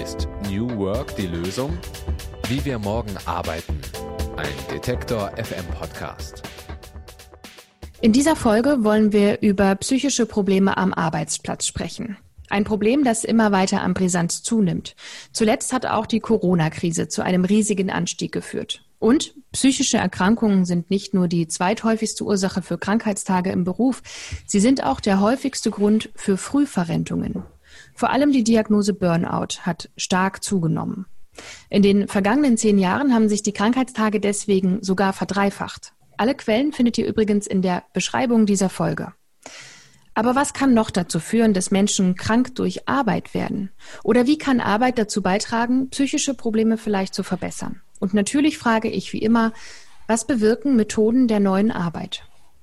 Ist New Work die Lösung? Wie wir morgen arbeiten. Ein Detektor FM Podcast. In dieser Folge wollen wir über psychische Probleme am Arbeitsplatz sprechen. Ein Problem, das immer weiter an Brisanz zunimmt. Zuletzt hat auch die Corona-Krise zu einem riesigen Anstieg geführt. Und psychische Erkrankungen sind nicht nur die zweithäufigste Ursache für Krankheitstage im Beruf, sie sind auch der häufigste Grund für Frühverrentungen. Vor allem die Diagnose Burnout hat stark zugenommen. In den vergangenen zehn Jahren haben sich die Krankheitstage deswegen sogar verdreifacht. Alle Quellen findet ihr übrigens in der Beschreibung dieser Folge. Aber was kann noch dazu führen, dass Menschen krank durch Arbeit werden? Oder wie kann Arbeit dazu beitragen, psychische Probleme vielleicht zu verbessern? Und natürlich frage ich wie immer, was bewirken Methoden der neuen Arbeit?